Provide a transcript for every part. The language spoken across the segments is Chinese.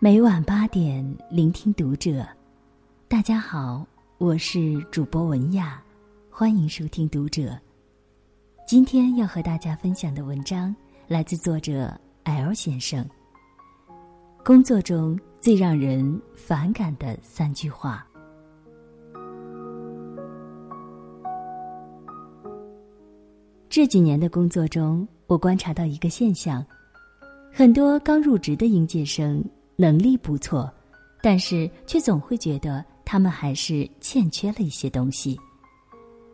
每晚八点，聆听读者。大家好，我是主播文雅，欢迎收听读者。今天要和大家分享的文章来自作者 L 先生。工作中最让人反感的三句话。这几年的工作中，我观察到一个现象：很多刚入职的应届生。能力不错，但是却总会觉得他们还是欠缺了一些东西。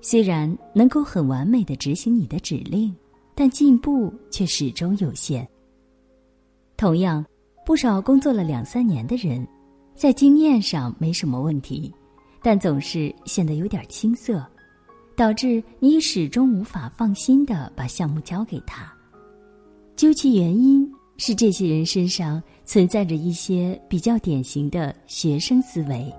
虽然能够很完美的执行你的指令，但进步却始终有限。同样，不少工作了两三年的人，在经验上没什么问题，但总是显得有点青涩，导致你始终无法放心的把项目交给他。究其原因。是这些人身上存在着一些比较典型的学生思维，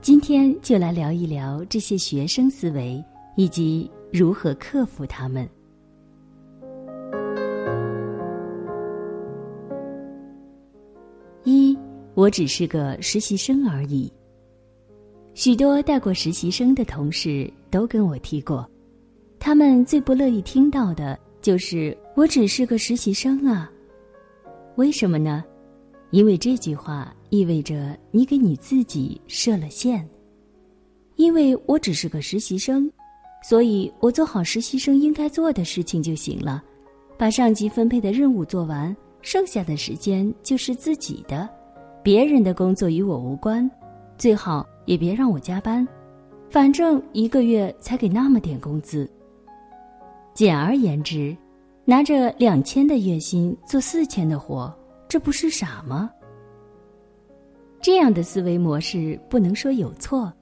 今天就来聊一聊这些学生思维以及如何克服他们。一，我只是个实习生而已。许多带过实习生的同事都跟我提过，他们最不乐意听到的就是“我只是个实习生啊”。为什么呢？因为这句话意味着你给你自己设了限。因为我只是个实习生，所以我做好实习生应该做的事情就行了，把上级分配的任务做完，剩下的时间就是自己的，别人的工作与我无关，最好也别让我加班，反正一个月才给那么点工资。简而言之。拿着两千的月薪做四千的活，这不是傻吗？这样的思维模式不能说有错，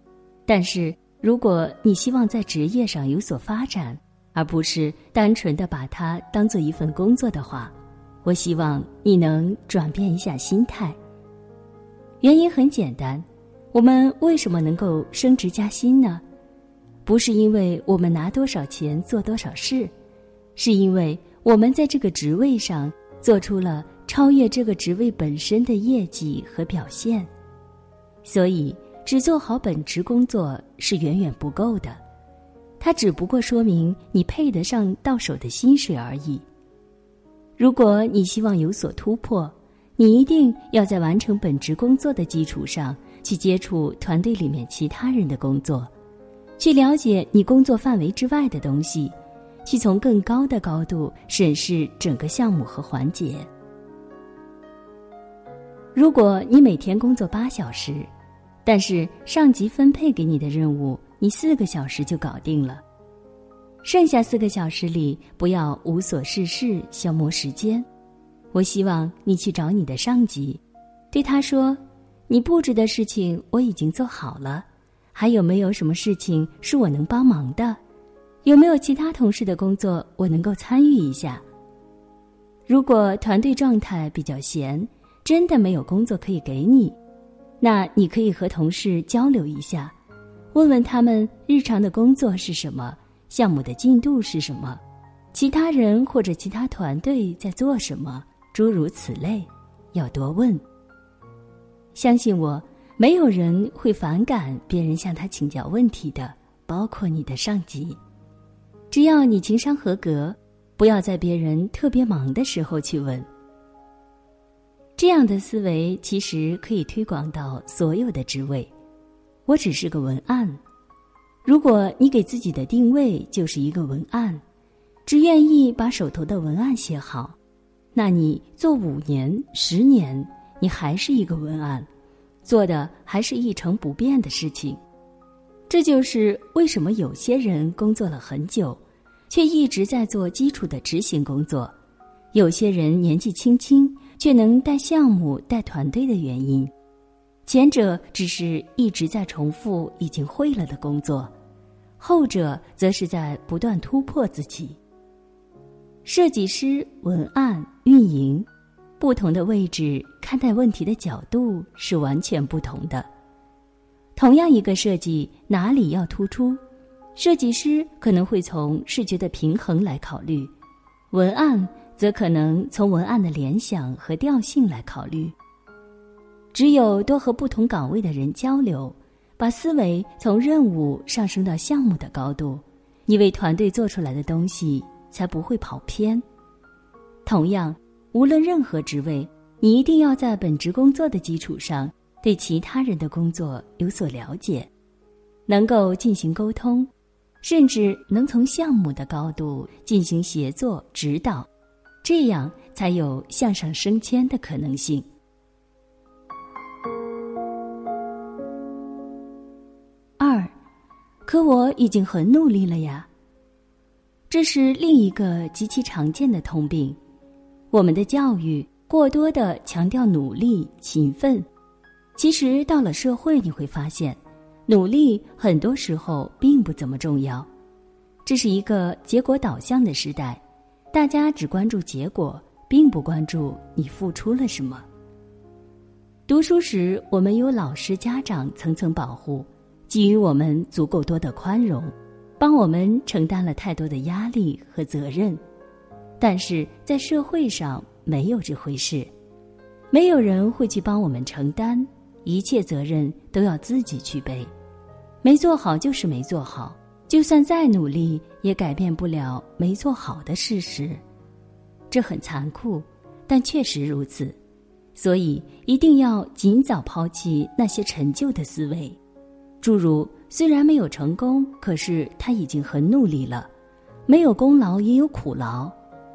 但是如果你希望在职业上有所发展，而不是单纯的把它当做一份工作的话，我希望你能转变一下心态。原因很简单，我们为什么能够升职加薪呢？不是因为我们拿多少钱做多少事，是因为。我们在这个职位上做出了超越这个职位本身的业绩和表现，所以只做好本职工作是远远不够的，它只不过说明你配得上到手的薪水而已。如果你希望有所突破，你一定要在完成本职工作的基础上去接触团队里面其他人的工作，去了解你工作范围之外的东西。去从更高的高度审视整个项目和环节。如果你每天工作八小时，但是上级分配给你的任务，你四个小时就搞定了，剩下四个小时里不要无所事事消磨时间。我希望你去找你的上级，对他说：“你布置的事情我已经做好了，还有没有什么事情是我能帮忙的？”有没有其他同事的工作我能够参与一下？如果团队状态比较闲，真的没有工作可以给你，那你可以和同事交流一下，问问他们日常的工作是什么，项目的进度是什么，其他人或者其他团队在做什么，诸如此类，要多问。相信我，没有人会反感别人向他请教问题的，包括你的上级。只要你情商合格，不要在别人特别忙的时候去问。这样的思维其实可以推广到所有的职位。我只是个文案，如果你给自己的定位就是一个文案，只愿意把手头的文案写好，那你做五年、十年，你还是一个文案，做的还是一成不变的事情。这就是为什么有些人工作了很久，却一直在做基础的执行工作；有些人年纪轻轻却能带项目、带团队的原因。前者只是一直在重复已经会了的工作，后者则是在不断突破自己。设计师、文案、运营，不同的位置看待问题的角度是完全不同的。同样一个设计，哪里要突出，设计师可能会从视觉的平衡来考虑，文案则可能从文案的联想和调性来考虑。只有多和不同岗位的人交流，把思维从任务上升到项目的高度，你为团队做出来的东西才不会跑偏。同样，无论任何职位，你一定要在本职工作的基础上，对其他人的工作有所了解，能够进行沟通。甚至能从项目的高度进行协作指导，这样才有向上升迁的可能性。二，可我已经很努力了呀。这是另一个极其常见的通病。我们的教育过多的强调努力、勤奋，其实到了社会，你会发现。努力很多时候并不怎么重要，这是一个结果导向的时代，大家只关注结果，并不关注你付出了什么。读书时，我们有老师、家长层层保护，给予我们足够多的宽容，帮我们承担了太多的压力和责任。但是在社会上没有这回事，没有人会去帮我们承担。一切责任都要自己去背，没做好就是没做好，就算再努力也改变不了没做好的事实。这很残酷，但确实如此。所以一定要尽早抛弃那些陈旧的思维，诸如虽然没有成功，可是他已经很努力了，没有功劳也有苦劳，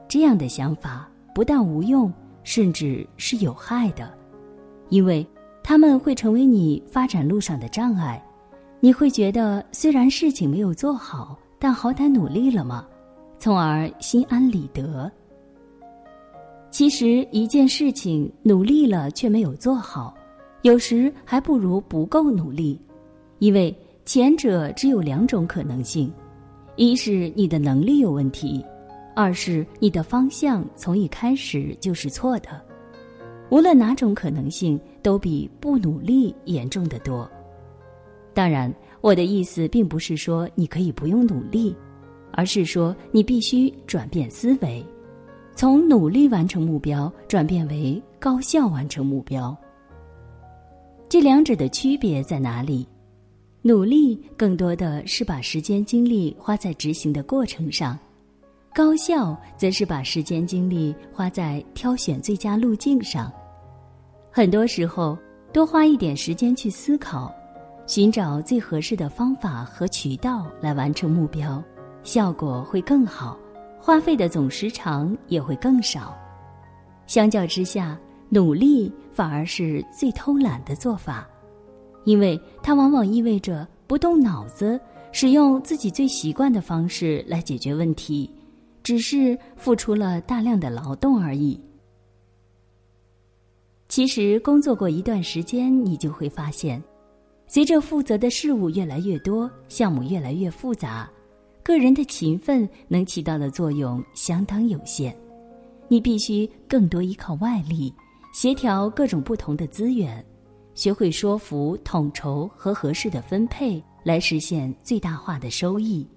这样的想法不但无用，甚至是有害的，因为。他们会成为你发展路上的障碍，你会觉得虽然事情没有做好，但好歹努力了嘛，从而心安理得。其实一件事情努力了却没有做好，有时还不如不够努力，因为前者只有两种可能性：一是你的能力有问题，二是你的方向从一开始就是错的。无论哪种可能性，都比不努力严重的多。当然，我的意思并不是说你可以不用努力，而是说你必须转变思维，从努力完成目标转变为高效完成目标。这两者的区别在哪里？努力更多的是把时间精力花在执行的过程上，高效则是把时间精力花在挑选最佳路径上。很多时候，多花一点时间去思考，寻找最合适的方法和渠道来完成目标，效果会更好，花费的总时长也会更少。相较之下，努力反而是最偷懒的做法，因为它往往意味着不动脑子，使用自己最习惯的方式来解决问题，只是付出了大量的劳动而已。其实工作过一段时间，你就会发现，随着负责的事物越来越多，项目越来越复杂，个人的勤奋能起到的作用相当有限。你必须更多依靠外力，协调各种不同的资源，学会说服、统筹和合适的分配，来实现最大化的收益。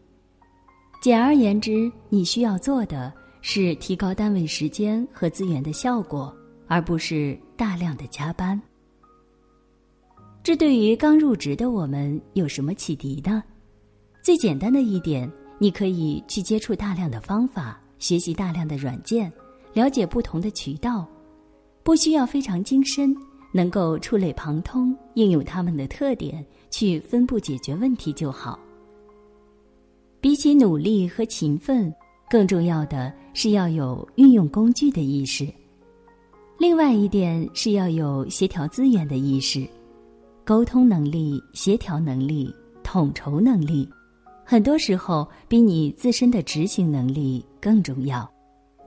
简而言之，你需要做的是提高单位时间和资源的效果。而不是大量的加班。这对于刚入职的我们有什么启迪呢？最简单的一点，你可以去接触大量的方法，学习大量的软件，了解不同的渠道，不需要非常精深，能够触类旁通，应用他们的特点去分步解决问题就好。比起努力和勤奋，更重要的是要有运用工具的意识。另外一点是要有协调资源的意识，沟通能力、协调能力、统筹能力，很多时候比你自身的执行能力更重要，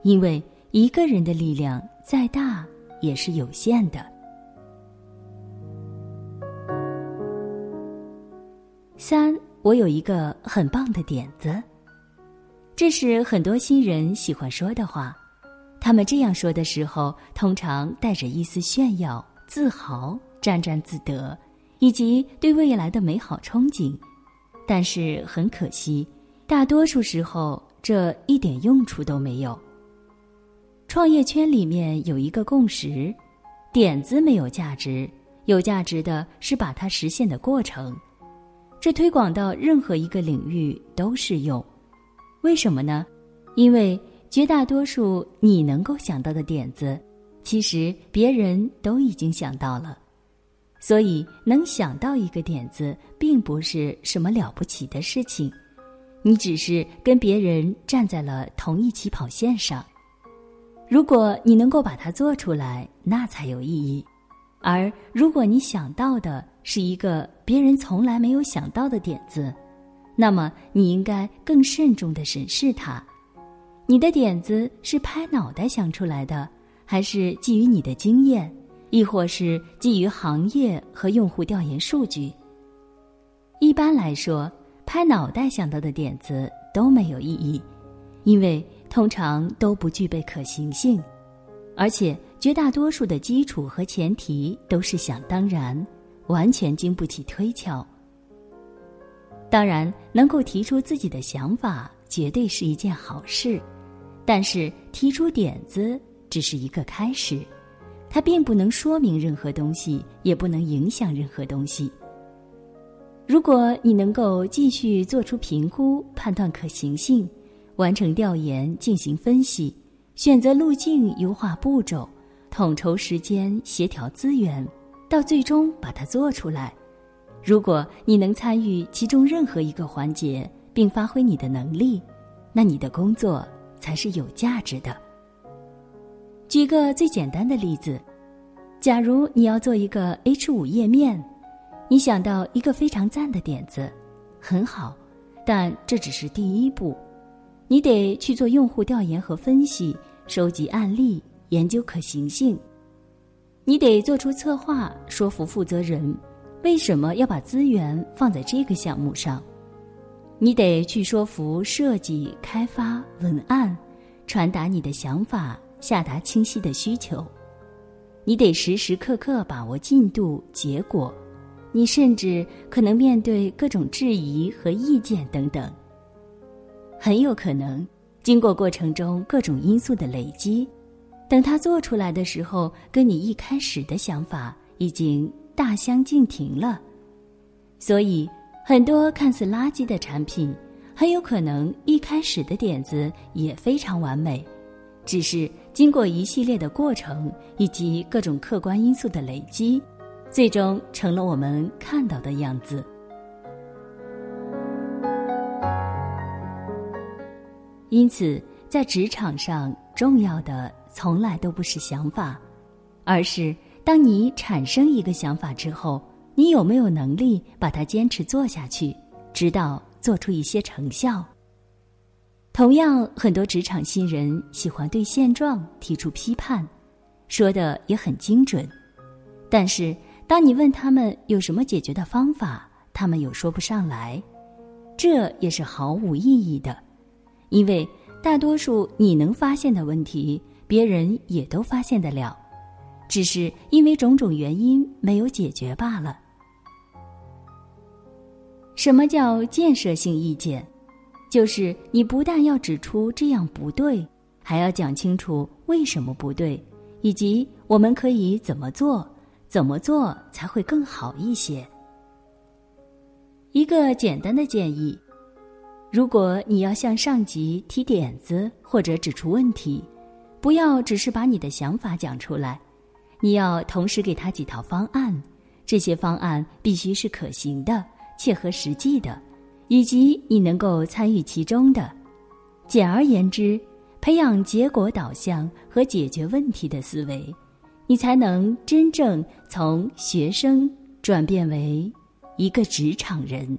因为一个人的力量再大也是有限的。三，我有一个很棒的点子，这是很多新人喜欢说的话。他们这样说的时候，通常带着一丝炫耀、自豪、沾沾自得，以及对未来的美好憧憬。但是很可惜，大多数时候这一点用处都没有。创业圈里面有一个共识：点子没有价值，有价值的是把它实现的过程。这推广到任何一个领域都适用。为什么呢？因为绝大多数你能够想到的点子，其实别人都已经想到了。所以，能想到一个点子，并不是什么了不起的事情，你只是跟别人站在了同一起跑线上。如果你能够把它做出来，那才有意义。而如果你想到的是一个别人从来没有想到的点子，那么你应该更慎重的审视它。你的点子是拍脑袋想出来的，还是基于你的经验？亦或是基于行业和用户调研数据。一般来说，拍脑袋想到的点子都没有意义，因为通常都不具备可行性，而且绝大多数的基础和前提都是想当然，完全经不起推敲。当然，能够提出自己的想法，绝对是一件好事，但是提出点子只是一个开始。它并不能说明任何东西，也不能影响任何东西。如果你能够继续做出评估、判断可行性、完成调研、进行分析、选择路径、优化步骤、统筹时间、协调资源，到最终把它做出来，如果你能参与其中任何一个环节，并发挥你的能力，那你的工作才是有价值的。举个最简单的例子，假如你要做一个 H 五页面，你想到一个非常赞的点子，很好，但这只是第一步，你得去做用户调研和分析，收集案例，研究可行性，你得做出策划，说服负责人为什么要把资源放在这个项目上，你得去说服设计、开发、文案，传达你的想法。下达清晰的需求，你得时时刻刻把握进度、结果，你甚至可能面对各种质疑和意见等等。很有可能，经过过程中各种因素的累积，等它做出来的时候，跟你一开始的想法已经大相径庭了。所以，很多看似垃圾的产品，很有可能一开始的点子也非常完美。只是经过一系列的过程以及各种客观因素的累积，最终成了我们看到的样子。因此，在职场上，重要的从来都不是想法，而是当你产生一个想法之后，你有没有能力把它坚持做下去，直到做出一些成效。同样，很多职场新人喜欢对现状提出批判，说的也很精准。但是，当你问他们有什么解决的方法，他们又说不上来，这也是毫无意义的。因为大多数你能发现的问题，别人也都发现得了，只是因为种种原因没有解决罢了。什么叫建设性意见？就是你不但要指出这样不对，还要讲清楚为什么不对，以及我们可以怎么做，怎么做才会更好一些。一个简单的建议：如果你要向上级提点子或者指出问题，不要只是把你的想法讲出来，你要同时给他几套方案，这些方案必须是可行的、切合实际的。以及你能够参与其中的，简而言之，培养结果导向和解决问题的思维，你才能真正从学生转变为一个职场人。